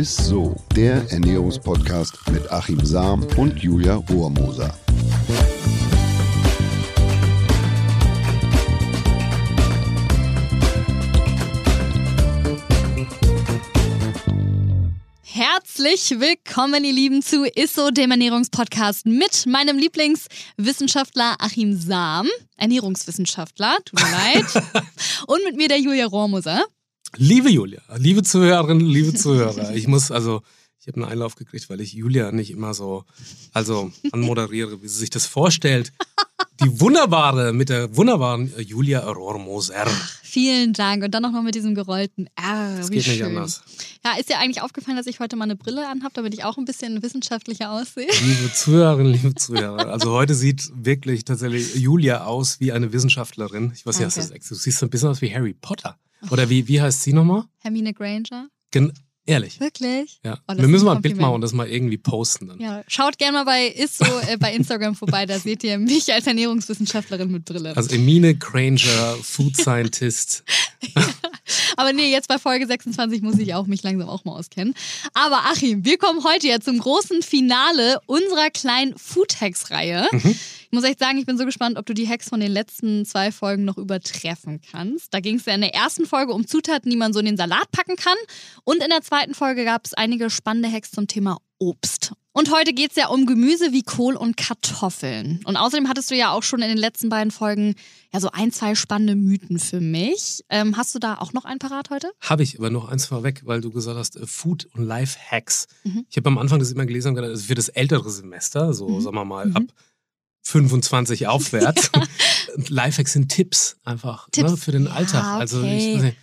Ist so, der Ernährungspodcast mit Achim Sam und Julia Rohrmoser. Herzlich willkommen, ihr Lieben, zu ISSO, dem Ernährungspodcast mit meinem Lieblingswissenschaftler Achim Sam, Ernährungswissenschaftler, tut mir leid, und mit mir der Julia Rohrmoser. Liebe Julia, liebe Zuhörerinnen, liebe Zuhörer, ich muss also, ich habe einen Einlauf gekriegt, weil ich Julia nicht immer so, also anmoderiere, wie sie sich das vorstellt. Die wunderbare, mit der wunderbaren Julia Rohrmoser. Vielen Dank. Und dann noch mal mit diesem gerollten R. Das Wie geht nicht schön. anders. Ja, ist dir eigentlich aufgefallen, dass ich heute mal eine Brille anhabe, damit ich auch ein bisschen wissenschaftlicher aussehe? Liebe Zuhörerinnen, liebe Zuhörer, also heute sieht wirklich tatsächlich Julia aus wie eine Wissenschaftlerin. Ich weiß nicht, Danke. das Du siehst so ein bisschen aus wie Harry Potter. Oder wie, wie heißt sie nochmal? Hermine Granger? Gen ehrlich. Wirklich? Ja. Oh, Wir müssen mal ein Bild machen und das mal irgendwie posten dann. Ja, schaut gerne mal bei ISSO äh, bei Instagram vorbei, da seht ihr mich als Ernährungswissenschaftlerin mit Brille. Also Emine Granger, Food Scientist. Aber nee, jetzt bei Folge 26 muss ich auch mich langsam auch mal auskennen. Aber Achim, wir kommen heute ja zum großen Finale unserer kleinen Food Hacks Reihe. Ich muss echt sagen, ich bin so gespannt, ob du die Hacks von den letzten zwei Folgen noch übertreffen kannst. Da ging es ja in der ersten Folge um Zutaten, die man so in den Salat packen kann. Und in der zweiten Folge gab es einige spannende Hacks zum Thema Obst. Und heute geht es ja um Gemüse wie Kohl und Kartoffeln. Und außerdem hattest du ja auch schon in den letzten beiden Folgen ja so ein, zwei spannende Mythen für mich. Ähm, hast du da auch noch ein parat heute? Habe ich aber noch eins vorweg, weil du gesagt hast, äh, Food und Life Hacks. Mhm. Ich habe am Anfang das immer gelesen und gedacht, ist für das ältere Semester, so Mhm. sagen wir mal Mhm. ab 25 aufwärts. Und Lifehacks sind Tipps einfach Tipps. Ne, für den Ja, Alltag. Also okay. ich, weiß nicht,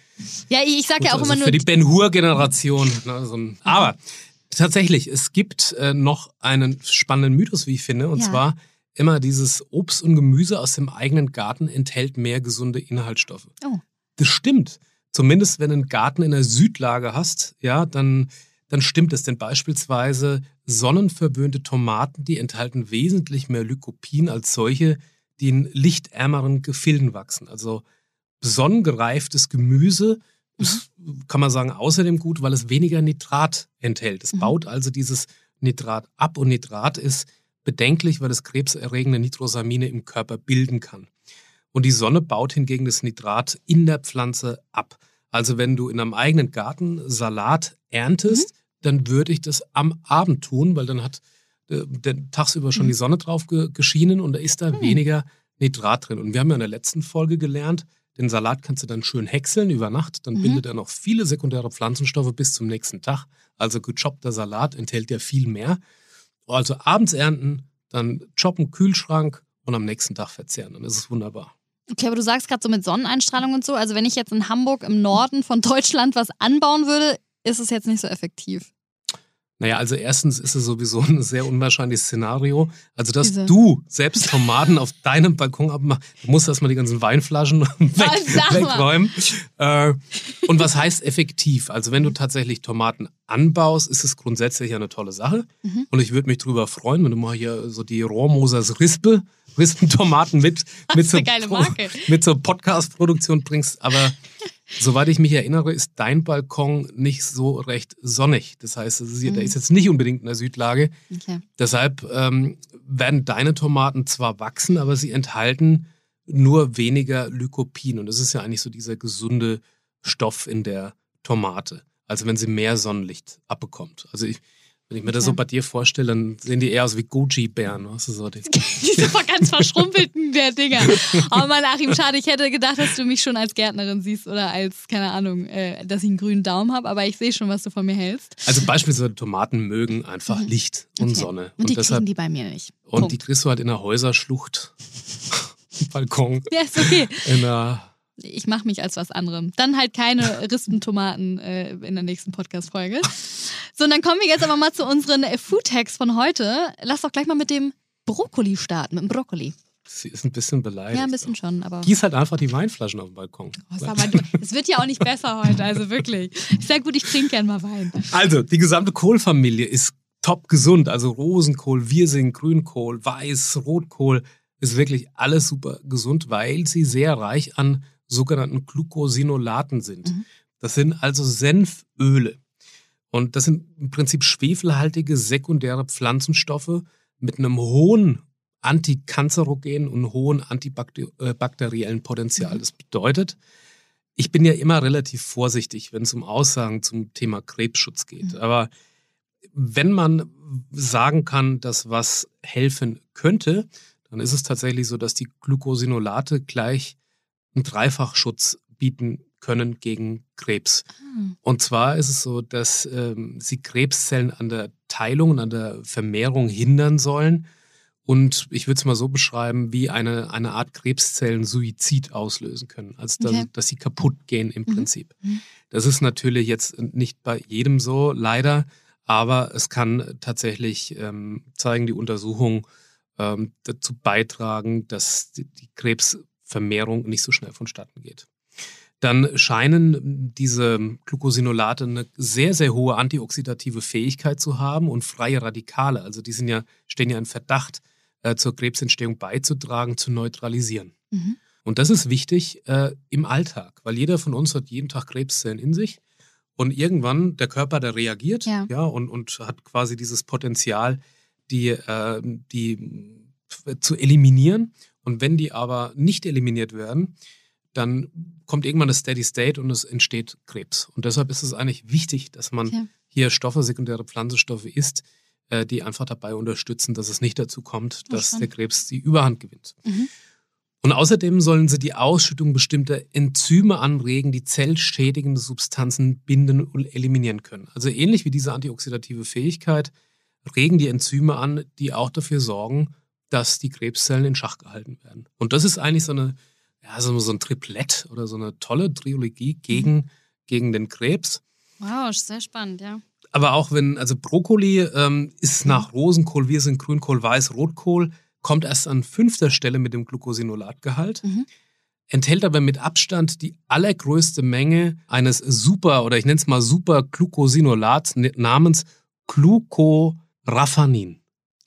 Ja, ich, ich sag ja auch also immer für nur. die Ben Hur Generation. Ne, so aber tatsächlich, es gibt äh, noch einen spannenden Mythos, wie ich finde, und Ja. zwar immer dieses Obst und Gemüse aus dem eigenen Garten enthält mehr gesunde Inhaltsstoffe. Oh. Das stimmt. Zumindest wenn du einen Garten in der Südlage hast, ja, dann, dann stimmt es. Denn beispielsweise sonnenverwöhnte Tomaten, die enthalten wesentlich mehr Lycopin als solche, die in lichtärmeren Gefilden wachsen. Also sonnengereiftes Gemüse ist, kann man sagen, außerdem gut, weil es weniger Nitrat enthält. Es Mhm. baut also dieses Nitrat ab und Nitrat ist bedenklich, weil es krebserregende Nitrosamine im Körper bilden kann. Und die Sonne baut hingegen das Nitrat in der Pflanze ab. Also wenn du in einem eigenen Garten Salat erntest, dann würde ich das am Abend tun, weil dann hat äh, der tagsüber schon Mhm. die Sonne drauf ge geschienen und da ist da Mhm. weniger Nitrat drin. Und wir haben ja in der letzten Folge gelernt, den Salat kannst du dann schön häckseln über Nacht, dann Mhm. bildet er noch viele sekundäre Pflanzenstoffe bis zum nächsten Tag. Also gechoppter Salat enthält ja viel mehr. Also abends ernten, dann choppen, Kühlschrank und am nächsten Tag verzehren. Dann ist es wunderbar. Okay, aber du sagst gerade so mit Sonneneinstrahlung und so. Also wenn ich jetzt in Hamburg im Norden von Deutschland was anbauen würde, ist es jetzt nicht so effektiv. Naja, also erstens ist es sowieso ein sehr unwahrscheinliches Szenario. Also, dass Wieso? du selbst Tomaten auf deinem Balkon abmachst, du musst erstmal die ganzen Weinflaschen weg, mal. wegräumen. Äh, und was heißt effektiv? Also, wenn du tatsächlich Tomaten anbaust, ist es grundsätzlich eine tolle Sache. Mhm. Und ich würde mich drüber freuen, wenn du mal hier so die Rohrmosers Rispe, Rispentomaten mit, mit, geile Marke. mit zur Podcast-Produktion bringst. Aber Soweit ich mich erinnere, ist dein Balkon nicht so recht sonnig. Das heißt, ist, hier- der Mhm. ist jetzt nicht unbedingt in der Südlage. Okay. Deshalb ähm, werden deine Tomaten zwar wachsen, aber sie enthalten nur weniger Lycopin. Und das ist ja eigentlich so dieser gesunde Stoff in der Tomate. Also wenn sie mehr Sonnenlicht abbekommt. Also ich, wenn ich mir das so bei dir vorstelle, dann sehen die eher aus wie Goji-Bären. Weißt du, so die, Diese ganz verschrumpelten der Dinger. Oh Mann, Achim, schade. Ich hätte gedacht, dass du mich schon als Gärtnerin siehst oder als, keine Ahnung, äh, dass ich einen grünen Daumen habe. Aber ich sehe schon, was du von mir hältst. also beispielsweise Tomaten mögen einfach Mhm. Licht und Okay. Sonne. Und die deshalb kriegen die bei mir nicht. Und Punkt. die kriegst du halt in der Häuserschlucht, Balkon, Ja, ist okay. in der. Ich mache mich als was anderem. Dann halt keine Rispentomaten äh, in der nächsten Podcast-Folge. So, und dann kommen wir jetzt aber mal zu unseren äh, Food-Hacks von heute. Lass doch gleich mal mit dem Brokkoli starten, mit dem Brokkoli. Sie ist ein bisschen beleidigt. Ja, ein bisschen schon, aber. Gieß halt einfach die Weinflaschen auf den Balkon. Oh, sag Es wird ja auch nicht besser heute, also wirklich. Sehr gut, ich trinke gern mal Wein. Also, die gesamte Kohlfamilie ist top gesund. Also Rosenkohl, Wirsing, Grünkohl, Weiß, Rotkohl ist wirklich alles super gesund, weil sie sehr reich an sogenannten Glucosinolaten sind. Mhm. Das sind also Senföle. Und das sind im Prinzip schwefelhaltige sekundäre Pflanzenstoffe mit einem hohen antikanzerogenen und hohen antibakteriellen Potenzial. Mhm. Das bedeutet, ich bin ja immer relativ vorsichtig, wenn es um Aussagen zum Thema Krebsschutz geht. Mhm. Aber wenn man sagen kann, dass was helfen könnte, dann ist es tatsächlich so, dass die Glucosinolate gleich einen Dreifachschutz bieten können gegen Krebs. Ah. Und zwar ist es so, dass ähm, sie Krebszellen an der Teilung und an der Vermehrung hindern sollen. Und ich würde es mal so beschreiben, wie eine, eine Art Krebszellen-Suizid auslösen können. Also, dass, okay. dass sie kaputt gehen im mhm. Prinzip. Mhm. Das ist natürlich jetzt nicht bei jedem so, leider. Aber es kann tatsächlich, ähm, zeigen die Untersuchungen, ähm, dazu beitragen, dass die, die Krebsvermehrung nicht so schnell vonstatten geht dann scheinen diese Glucosinolate eine sehr, sehr hohe antioxidative Fähigkeit zu haben und freie Radikale, also die sind ja, stehen ja in Verdacht, äh, zur Krebsentstehung beizutragen, zu neutralisieren. Mhm. Und das ist wichtig äh, im Alltag, weil jeder von uns hat jeden Tag Krebszellen in sich. Und irgendwann der Körper, der reagiert ja. ja und, und hat quasi dieses Potenzial, die, äh, die zu eliminieren. Und wenn die aber nicht eliminiert werden, dann kommt irgendwann das Steady State und es entsteht Krebs. Und deshalb ist es eigentlich wichtig, dass man ja. hier Stoffe, sekundäre Pflanzenstoffe isst, äh, die einfach dabei unterstützen, dass es nicht dazu kommt, dass der Krebs die Überhand gewinnt. Mhm. Und außerdem sollen sie die Ausschüttung bestimmter Enzyme anregen, die zellschädigende Substanzen binden und eliminieren können. Also ähnlich wie diese antioxidative Fähigkeit regen die Enzyme an, die auch dafür sorgen, dass die Krebszellen in Schach gehalten werden. Und das ist eigentlich so eine ja, so, ein Triplett oder so eine tolle Trilogie gegen, mhm. gegen den Krebs. Wow, sehr spannend, ja. Aber auch wenn, also Brokkoli ähm, ist mhm. nach Rosenkohl, wir sind Grünkohl, Weiß, Rotkohl, kommt erst an fünfter Stelle mit dem Glucosinolatgehalt. Mhm. Enthält aber mit Abstand die allergrößte Menge eines super, oder ich nenne es mal super Glucosinolats namens Glucoraphanin.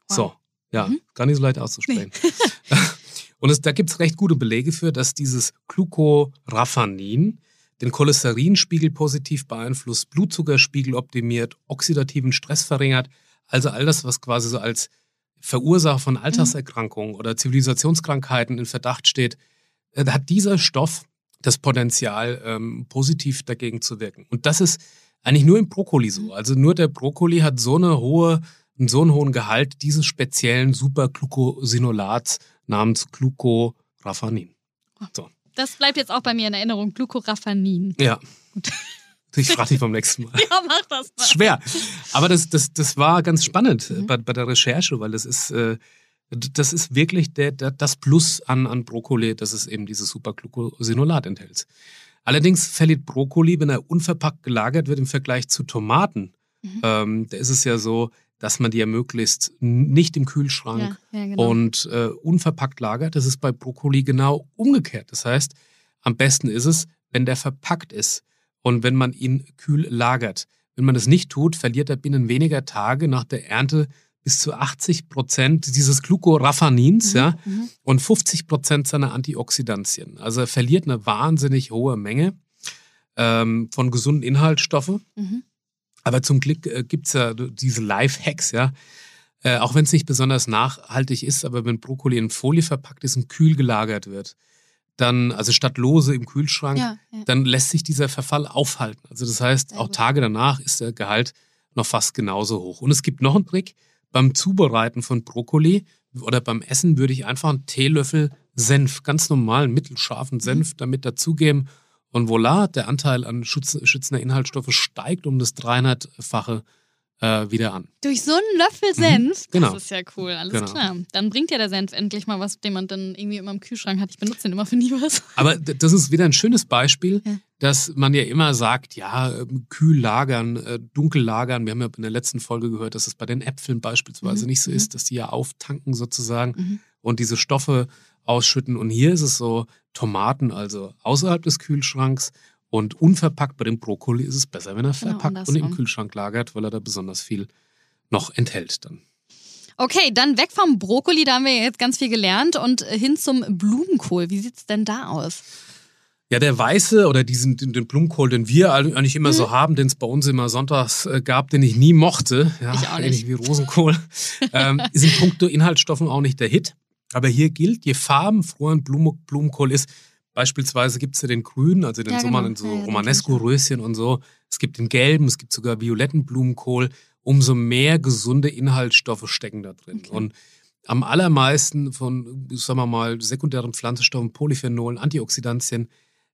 Wow. So, ja, mhm. gar nicht so leicht auszusprechen. Nee. Und es, da gibt es recht gute Belege für, dass dieses Glucoraphanin den Cholesterinspiegel positiv beeinflusst, Blutzuckerspiegel optimiert, oxidativen Stress verringert. Also all das, was quasi so als Verursacher von Alterserkrankungen mhm. oder Zivilisationskrankheiten in Verdacht steht, äh, da hat dieser Stoff das Potenzial, ähm, positiv dagegen zu wirken. Und das ist eigentlich nur im Brokkoli so. Mhm. Also nur der Brokkoli hat so eine hohe, so einen hohen Gehalt dieses speziellen Superglucosinolats namens Glucoraphanin. So. Das bleibt jetzt auch bei mir in Erinnerung, Glucoraphanin. Ja. Ich frage dich beim nächsten Mal. Ja, mach das mal. Schwer. Aber das, das, das war ganz spannend mhm. bei, bei der Recherche, weil das ist, äh, das ist wirklich der, der, das Plus an, an Brokkoli, dass es eben dieses Superglucosinolat enthält. Allerdings verliert Brokkoli, wenn er unverpackt gelagert wird, im Vergleich zu Tomaten. Mhm. Ähm, da ist es ja so, dass man die ja möglichst nicht im Kühlschrank ja, ja, genau. und äh, unverpackt lagert. Das ist bei Brokkoli genau umgekehrt. Das heißt, am besten ist es, wenn der verpackt ist und wenn man ihn kühl lagert. Wenn man das nicht tut, verliert er binnen weniger Tage nach der Ernte bis zu 80 Prozent dieses Glucoraphanins mhm, ja, mhm. und 50 Prozent seiner Antioxidantien. Also er verliert eine wahnsinnig hohe Menge ähm, von gesunden Inhaltsstoffen. Mhm. Aber zum Glück äh, gibt es ja diese Life-Hacks, ja. Äh, auch wenn es nicht besonders nachhaltig ist, aber wenn Brokkoli in Folie verpackt ist und kühl gelagert wird, dann, also statt lose im Kühlschrank, ja, ja. dann lässt sich dieser Verfall aufhalten. Also das heißt, auch Tage danach ist der Gehalt noch fast genauso hoch. Und es gibt noch einen Trick. Beim Zubereiten von Brokkoli oder beim Essen würde ich einfach einen Teelöffel Senf, ganz normalen, mittelscharfen mhm. Senf damit dazugeben und voilà, der Anteil an schützender Inhaltsstoffe steigt um das 300-fache äh, wieder an. Durch so einen Löffel mhm, Senf? Mhm, genau. Das ist ja cool, alles genau. klar. Dann bringt ja der Senf endlich mal was, den man dann irgendwie immer im Kühlschrank hat. Ich benutze den immer für nie was. Aber das ist wieder ein schönes Beispiel, ja. dass man ja immer sagt, ja, ähm, kühl lagern, äh, dunkel lagern. Wir haben ja in der letzten Folge gehört, dass es bei den Äpfeln beispielsweise mhm. nicht so mhm. ist, dass die ja auftanken sozusagen mhm. und diese Stoffe ausschütten. Und hier ist es so, Tomaten also außerhalb des Kühlschranks und unverpackt bei dem Brokkoli ist es besser, wenn er genau, verpackt und im Kühlschrank lagert, weil er da besonders viel noch enthält dann. Okay, dann weg vom Brokkoli, da haben wir jetzt ganz viel gelernt und hin zum Blumenkohl. Wie sieht es denn da aus? Ja, der weiße oder diesen den, den Blumenkohl, den wir eigentlich immer Mhm. so haben, den es bei uns immer sonntags äh, gab, den ich nie mochte, ja, Ich ähnlich wie Rosenkohl, ähm, ist in puncto Inhaltsstoffen auch nicht der Hit. Aber hier gilt, je farbenfroher ein Blumen, Blumenkohl ist, beispielsweise gibt es ja den grünen, also den Ja, Sommer genau. in so Ja, Romanesco-Röschen und so. Es gibt den gelben, es gibt sogar violetten Blumenkohl. Umso mehr gesunde Inhaltsstoffe stecken da drin. Okay. Und am allermeisten von, sagen wir mal, sekundären Pflanzenstoffen, Polyphenolen, Antioxidantien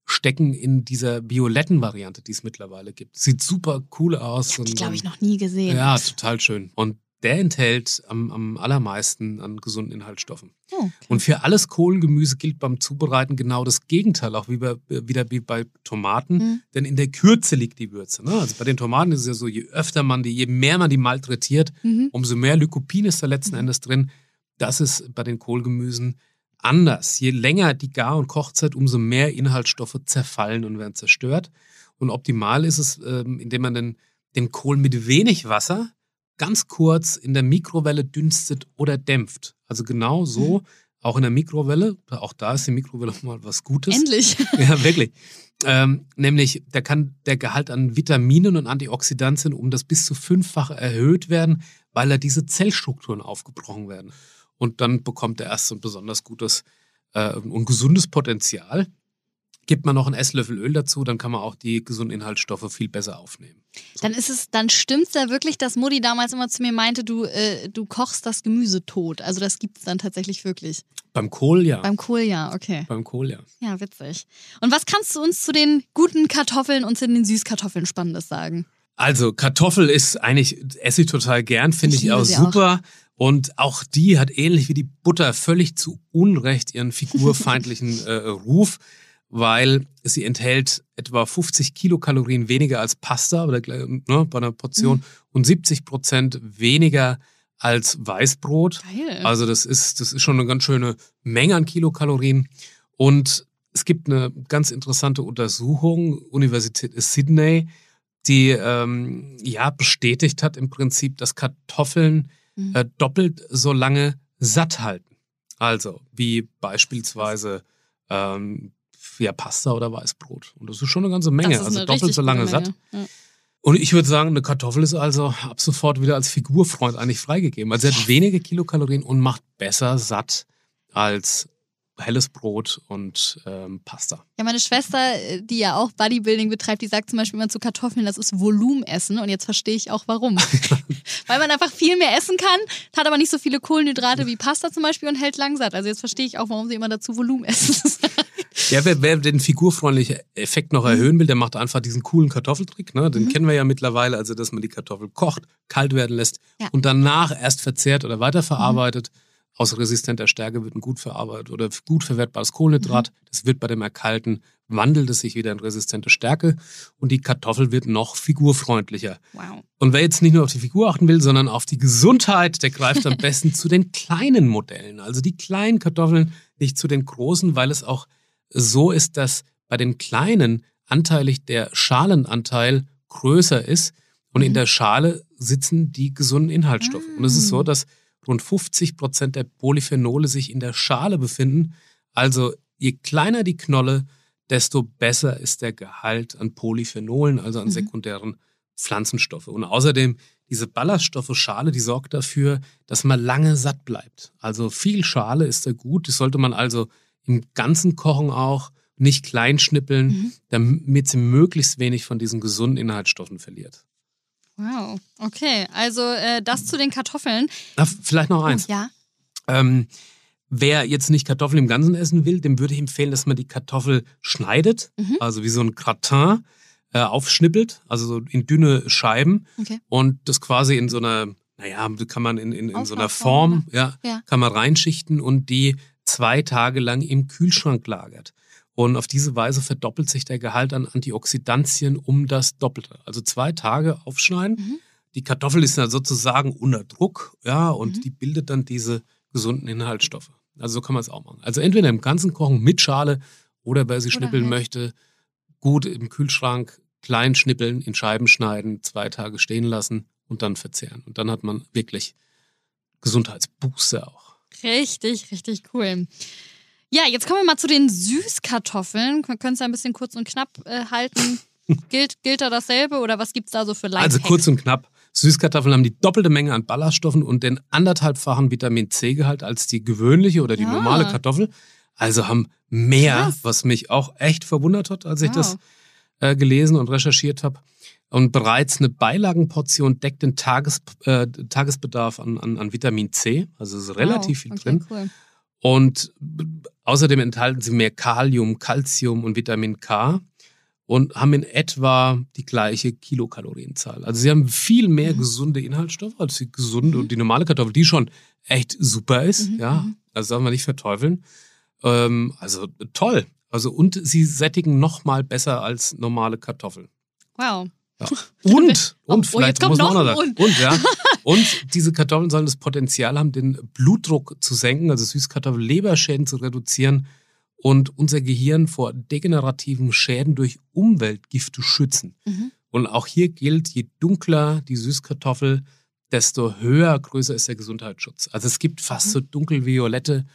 stecken in dieser violetten Variante, die es mittlerweile gibt. Sieht super cool aus. Ich habe die, und- glaube ich, noch nie gesehen. Ja, total schön. Und der enthält am, am allermeisten an gesunden Inhaltsstoffen. Oh, okay. Und für alles Kohlgemüse gilt beim Zubereiten genau das Gegenteil, auch wie bei, wieder wie bei Tomaten. Mhm. Denn in der Kürze liegt die Würze. Ne? Also bei den Tomaten ist es ja so, je öfter man die, je mehr man die malträtiert, Mhm. umso mehr Lycopin ist da letzten Mhm. Endes drin. Das ist bei den Kohlgemüsen anders. Je länger die Gar- und Kochzeit, umso mehr Inhaltsstoffe zerfallen und werden zerstört. Und optimal ist es, ähm, indem man den, den Kohl mit wenig Wasser ganz kurz in der Mikrowelle dünstet oder dämpft. Also genau so, auch in der Mikrowelle. Auch da ist die Mikrowelle mal was Gutes. Endlich. Ja, wirklich. Ähm, nämlich, da kann der Gehalt an Vitaminen und Antioxidantien um das bis zu fünffache erhöht werden, weil da diese Zellstrukturen aufgebrochen werden. Und dann bekommt er erst so ein besonders gutes äh, und gesundes Potenzial. Gibt man noch einen Esslöffel Öl dazu, dann kann man auch die gesunden Inhaltsstoffe viel besser aufnehmen. Dann ist es, dann stimmt's ja wirklich, dass Mutti damals immer zu mir meinte, du, äh, du kochst das Gemüse tot. Also das gibt's dann tatsächlich wirklich. Beim Kohl ja. Beim Kohl ja, okay. Beim Kohl ja. Ja, witzig. Und was kannst du uns zu den guten Kartoffeln und zu den Süßkartoffeln Spannendes sagen? Also Kartoffel ist eigentlich, esse ich total gern, finde Ich ich, auch super. Und auch die hat ähnlich wie die Butter völlig zu Unrecht ihren figurfeindlichen äh, Ruf, weil sie enthält etwa 50 Kilokalorien weniger als Pasta oder, ne, bei einer Portion Mhm. und 70 Prozent weniger als Weißbrot. Geil. Also das ist, das ist schon eine ganz schöne Menge an Kilokalorien. Und es gibt eine ganz interessante Untersuchung, Universität Sydney, die ähm, ja bestätigt hat im Prinzip, dass Kartoffeln Mhm. äh, doppelt so lange satt halten. Also wie beispielsweise ähm, ja, Pasta oder Weißbrot. Und das ist schon eine ganze Menge. Also doppelt so lange satt. Ja. Und ich würde sagen, eine Kartoffel ist also ab sofort wieder als Figurfreund eigentlich freigegeben. Also sie hat weniger Kilokalorien und macht besser satt als helles Brot und ähm, Pasta. Ja, meine Schwester, die ja auch Bodybuilding betreibt, die sagt zum Beispiel immer zu Kartoffeln, das ist Volumenessen. Und jetzt verstehe ich auch warum. Weil man einfach viel mehr essen kann, hat aber nicht so viele Kohlenhydrate wie Pasta zum Beispiel und hält lang satt. Also jetzt verstehe ich auch, warum sie immer dazu Volumenessen. Ja, wer, wer den figurfreundlichen Effekt noch erhöhen will, der macht einfach diesen coolen Kartoffeltrick. Ne? Den Mhm. kennen wir ja mittlerweile, also dass man die Kartoffel kocht, kalt werden lässt Ja. und danach erst verzehrt oder weiterverarbeitet. Aus resistenter Stärke wird ein gut verarbeitet oder gut verwertbares Kohlenhydrat. Das wird bei dem Erkalten, wandelt es sich wieder in resistente Stärke und die Kartoffel wird noch figurfreundlicher. Wow. Und wer jetzt nicht nur auf die Figur achten will, sondern auf die Gesundheit, der greift am besten zu den kleinen Modellen. Also die kleinen Kartoffeln, nicht zu den großen, weil es auch so ist, dass bei den kleinen anteilig der Schalenanteil größer ist und in Mhm. der Schale sitzen die gesunden Inhaltsstoffe. Und es ist so, Ah. dass rund 50 Prozent der Polyphenole sich in der Schale befinden. Also je kleiner die Knolle, desto besser ist der Gehalt an Polyphenolen, also an Mhm. sekundären Pflanzenstoffe. Und außerdem diese Ballaststoffe Schale, die sorgt dafür, dass man lange satt bleibt. Also viel Schale ist da gut. Das sollte man also im ganzen Kochen auch nicht klein schnippeln, Mhm. damit sie möglichst wenig von diesen gesunden Inhaltsstoffen verliert. Wow. Okay, also äh, das zu den Kartoffeln. Na, vielleicht noch eins. Oh, ja. Ähm, wer jetzt nicht Kartoffeln im Ganzen essen will, dem würde ich empfehlen, dass man die Kartoffel schneidet, Mhm. also wie so ein Gratin äh, aufschnippelt, also so in dünne Scheiben Okay. und das quasi in so einer, naja, kann man in, in, in so einer Form, ja, Ja. kann man reinschichten und die zwei Tage lang im Kühlschrank lagert. Und auf diese Weise verdoppelt sich der Gehalt an Antioxidantien um das Doppelte. Also zwei Tage aufschneiden. Mhm. Die Kartoffel ist dann sozusagen unter Druck, ja, und Mhm. die bildet dann diese gesunden Inhaltsstoffe. Also so kann man es auch machen. Also entweder im ganzen Kochen mit Schale oder wer sie Oder schnippeln halt. möchte, gut im Kühlschrank, klein schnippeln, in Scheiben schneiden, zwei Tage stehen lassen und dann verzehren. Und dann hat man wirklich Gesundheitsbooster auch. Richtig, richtig cool. Ja, jetzt kommen wir mal zu den Süßkartoffeln. Wir können es ja ein bisschen kurz und knapp äh, halten. gilt, gilt da dasselbe oder was gibt es da so für Lifehacks? Also kurz und knapp. Süßkartoffeln haben die doppelte Menge an Ballaststoffen und den anderthalbfachen Vitamin C-Gehalt als die gewöhnliche oder die Ja. normale Kartoffel. Also haben mehr, Krass. was mich auch echt verwundert hat, als ich Wow. das äh, gelesen und recherchiert habe. Und bereits eine Beilagenportion deckt den Tages, äh, Tagesbedarf an, an, an Vitamin C. Also es ist relativ viel wow. okay, drin. Cool. Und außerdem enthalten sie mehr Kalium, Calcium und Vitamin K und haben in etwa die gleiche Kilokalorienzahl. Also sie haben viel mehr Mhm. gesunde Inhaltsstoffe als die gesunde und die normale Kartoffel, die schon echt super ist. Mhm, ja, mhm. also darf man nicht verteufeln. Ähm, also toll. Also und sie sättigen noch mal besser als normale Kartoffeln. Wow. Ja. Und, Oh, oh, und vielleicht muss man noch auch noch sagen. Und, ja. Und diese Kartoffeln sollen das Potenzial haben, den Blutdruck zu senken, also Süßkartoffel-Leberschäden zu reduzieren und unser Gehirn vor degenerativen Schäden durch Umweltgifte schützen. Mhm. Und auch hier gilt, je dunkler die Süßkartoffel, desto höher, größer ist der Gesundheitsschutz. Also es gibt fast Mhm. so dunkelviolette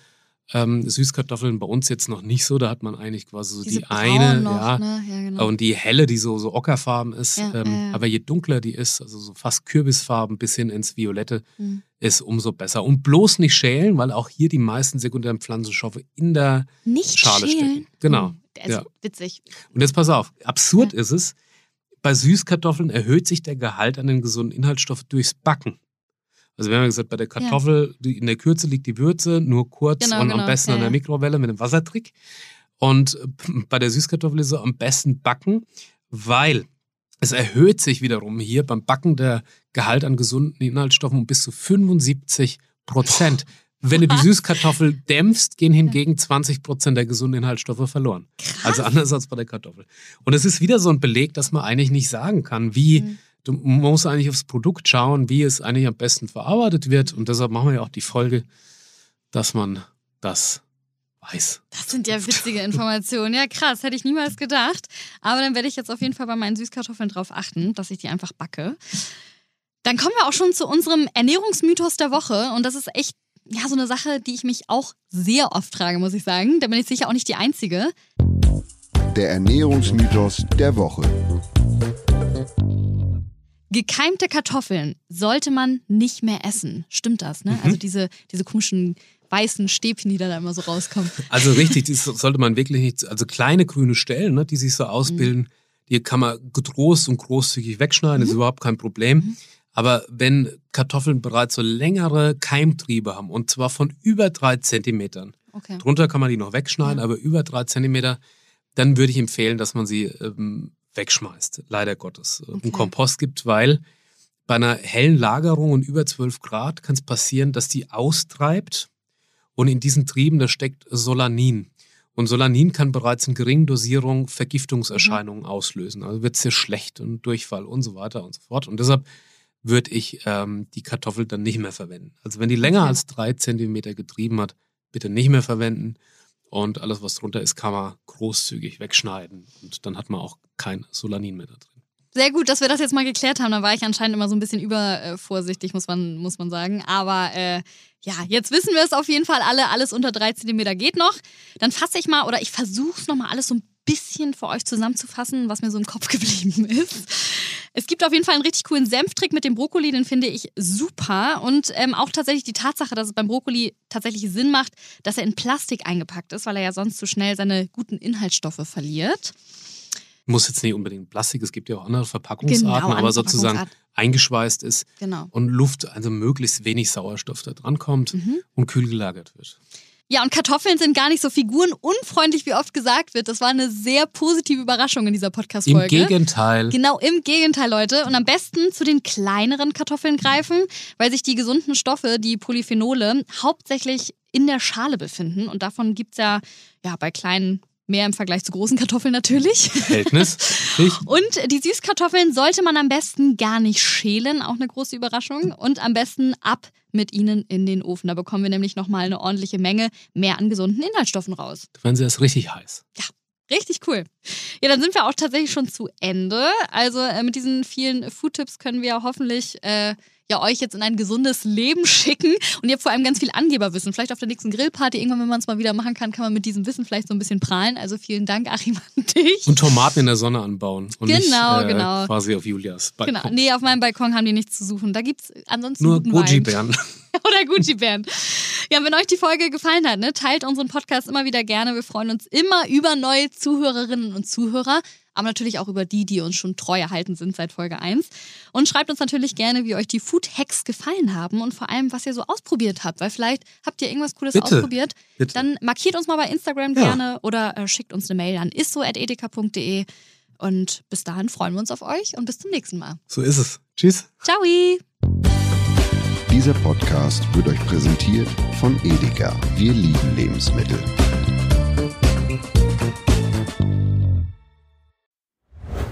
ähm, Süßkartoffeln, bei uns jetzt noch nicht so. Da hat man eigentlich quasi so Diese die eine, noch, ja, ne? ja genau. und die helle, die so, so ockerfarben ist. Ja, ähm, ja. Aber je dunkler die ist, also so fast Kürbisfarben bis hin ins Violette, Mhm. ist umso besser. Und bloß nicht schälen, weil auch hier die meisten sekundären Pflanzenstoffe in der. Nicht Schale schälen. stecken. Genau. Oh, Ja. witzig. Und jetzt pass auf, absurd ist es, bei Süßkartoffeln erhöht sich der Gehalt an den gesunden Inhaltsstoffen durchs Backen. Also wir haben ja gesagt, bei der Kartoffel, die, in der Kürze liegt die Würze, nur kurz Genau, und genau. am besten Ja, an der ja. Mikrowelle mit dem Wassertrick. Und äh, bei der Süßkartoffel ist so am besten backen, weil es erhöht sich wiederum hier beim Backen der Gehalt an gesunden Inhaltsstoffen um bis zu 75 Prozent. Wenn du die? Süßkartoffel dämpfst, gehen hingegen 20 Prozent der gesunden Inhaltsstoffe verloren. Krass. Also anders als bei der Kartoffel. Und es ist wieder so ein Beleg, dass man eigentlich nicht sagen kann, wie, Mhm. Du musst eigentlich aufs Produkt schauen, wie es eigentlich am besten verarbeitet wird. Und deshalb machen wir ja auch die Folge, dass man das weiß. Das sind ja witzige Informationen. Ja, krass, hätte ich niemals gedacht. Aber dann werde ich jetzt auf jeden Fall bei meinen Süßkartoffeln drauf achten, dass ich die einfach backe. Dann kommen wir auch schon zu unserem Ernährungsmythos der Woche. Und das ist echt ja, so eine Sache, die ich mich auch sehr oft frage, muss ich sagen. Da bin ich sicher auch nicht die Einzige. Der Ernährungsmythos der Woche. Gekeimte Kartoffeln sollte man nicht mehr essen. Stimmt das, ne? Also diese, diese komischen weißen Stäbchen, die da immer so rauskommen. Also richtig, das sollte man wirklich nicht, also kleine grüne Stellen, ne, die sich so ausbilden, die kann man getrost und großzügig wegschneiden, ist überhaupt kein Problem. Aber wenn Kartoffeln bereits so längere Keimtriebe haben, und zwar von über drei Zentimetern, Okay. Drunter kann man die noch wegschneiden, Ja. aber über drei Zentimeter, dann würde ich empfehlen, dass man sie ähm, wegschmeißt, leider Gottes, äh, Okay. einen Kompost gibt, weil bei einer hellen Lagerung und über 12 Grad kann es passieren, dass die austreibt und in diesen Trieben, da steckt Solanin. Und Solanin kann bereits in geringen Dosierungen Vergiftungserscheinungen auslösen. Also wird sehr schlecht und Durchfall und so weiter und so fort. Und deshalb würde ich ähm, die Kartoffel dann nicht mehr verwenden. Also wenn die länger Okay. als drei Zentimeter getrieben hat, bitte nicht mehr verwenden. Und alles, was drunter ist, kann man großzügig wegschneiden. Und dann hat man auch kein Solanin mehr da drin. Sehr gut, dass wir das jetzt mal geklärt haben. Da war ich anscheinend immer so ein bisschen übervorsichtig, muss man, muss man sagen. Aber äh, ja, jetzt wissen wir es auf jeden Fall alle. Alles unter 3 cm geht noch. Dann fasse ich mal oder ich versuche es nochmal alles so ein bisschen für euch zusammenzufassen, was mir so im Kopf geblieben ist. Es gibt auf jeden Fall einen richtig coolen Senftrick mit dem Brokkoli, den finde ich super. Und ähm, auch tatsächlich die Tatsache, dass es beim Brokkoli tatsächlich Sinn macht, dass er in Plastik eingepackt ist, weil er ja sonst zu schnell seine guten Inhaltsstoffe verliert. Muss jetzt nicht unbedingt Plastik, es gibt ja auch andere Verpackungsarten, Genau, andere aber sozusagen Verpackungsart. eingeschweißt ist Genau. und Luft, also möglichst wenig Sauerstoff da dran kommt Mhm. und kühl gelagert wird. Ja, und Kartoffeln sind gar nicht so figurenunfreundlich, wie oft gesagt wird. Das war eine sehr positive Überraschung in dieser Im Podcast-Folge. Gegenteil. Genau, im Gegenteil, Leute. Und am besten zu den kleineren Kartoffeln greifen, weil sich die gesunden Stoffe, die Polyphenole, hauptsächlich in der Schale befinden. Und davon gibt's ja, ja bei kleinen mehr im Vergleich zu großen Kartoffeln natürlich. Verhältnis. Und die Süßkartoffeln sollte man am besten gar nicht schälen, auch eine große Überraschung. Und am besten ab mit ihnen in den Ofen. Da bekommen wir nämlich nochmal eine ordentliche Menge mehr an gesunden Inhaltsstoffen raus. Werden sie erst richtig heiß. Richtig cool. Ja, dann sind wir auch tatsächlich schon zu Ende. Also äh, mit diesen vielen Food-Tipps können wir hoffentlich äh, ja euch jetzt in ein gesundes Leben schicken und ihr habt vor allem ganz viel Angeberwissen. Vielleicht auf der nächsten Grillparty, irgendwann, wenn man es mal wieder machen kann, kann man mit diesem Wissen vielleicht so ein bisschen prahlen. Also vielen Dank, Achim, an dich. Und Tomaten in der Sonne anbauen. Und Genau, nicht, äh, genau. quasi auf Julias Balkon. Genau, nee, auf meinem Balkon haben die nichts zu suchen. Da gibt's ansonsten Nur. Goji-Bären. Oder Gucci-Bären. Ja, wenn euch die Folge gefallen hat, ne, teilt unseren Podcast immer wieder gerne. Wir freuen uns immer über neue Zuhörerinnen und Zuhörer, aber natürlich auch über die, die uns schon treu erhalten sind seit Folge 1. Und schreibt uns natürlich gerne, wie euch die Food-Hacks gefallen haben und vor allem, was ihr so ausprobiert habt, weil vielleicht habt ihr irgendwas Cooles Bitte, ausprobiert. bitte. Dann markiert uns mal bei Instagram Ja. gerne oder äh, schickt uns eine Mail an isso.edeka.de. Und bis dahin freuen wir uns auf euch und bis zum nächsten Mal. So ist es. Tschüss. Ciao! Dieser Podcast wird euch präsentiert von Edeka. Wir lieben Lebensmittel.